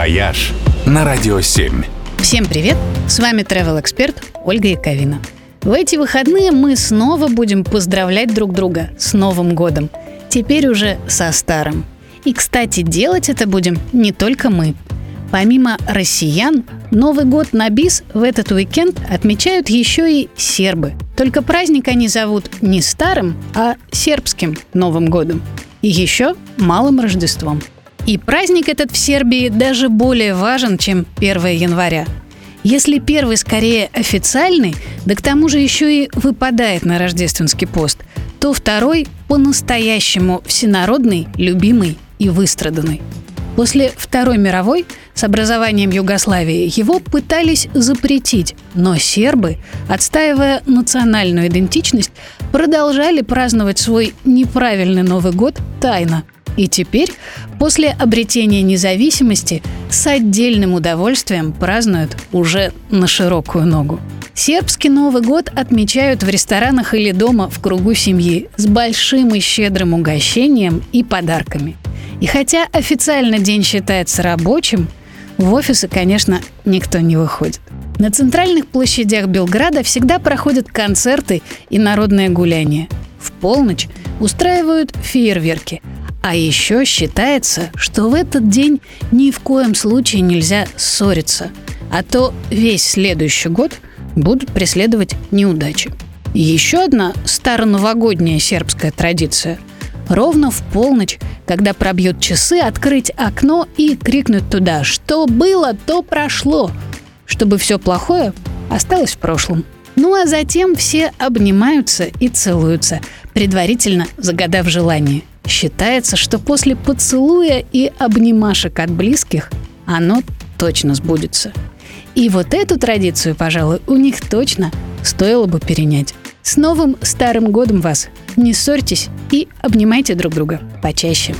«Вояж» на Радио 7. Всем привет! С вами travel эксперт Ольга Яковина. В эти выходные мы снова будем поздравлять друг друга с Новым годом. Теперь уже со старым. И, кстати, делать это будем не только мы. Помимо россиян, Новый год на бис в этот уикенд отмечают еще и сербы. Только праздник они зовут не старым, а сербским Новым годом. И еще малым Рождеством. И праздник этот в Сербии даже более важен, чем 1 января. Если первый скорее официальный, да к тому же еще и выпадает на рождественский пост, то второй по-настоящему всенародный, любимый и выстраданный. После Второй мировой с образованием Югославии его пытались запретить, но сербы, отстаивая национальную идентичность, продолжали праздновать свой неправильный Новый год тайно – и теперь, после обретения независимости, с отдельным удовольствием празднуют уже на широкую ногу. Сербский Новый год отмечают в ресторанах или дома в кругу семьи с большим и щедрым угощением и подарками. И хотя официально день считается рабочим, в офисы, конечно, никто не выходит. На центральных площадях Белграда всегда проходят концерты и народные гуляния. В полночь устраивают фейерверки, а еще считается, что в этот день ни в коем случае нельзя ссориться, а то весь следующий год будут преследовать неудачи. Еще одна староновогодняя сербская традиция – ровно в полночь, когда пробьют часы, открыть окно и крикнуть туда «Что было, то прошло!», чтобы все плохое осталось в прошлом. Ну а затем все обнимаются и целуются, предварительно загадав желание. Считается, что после поцелуя и обнимашек от близких оно точно сбудется. И вот эту традицию, пожалуй, у них точно стоило бы перенять. С Новым Старым Годом вас! Не ссорьтесь и обнимайте друг друга почаще.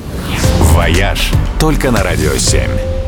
«Вояж» только на «Радио 7».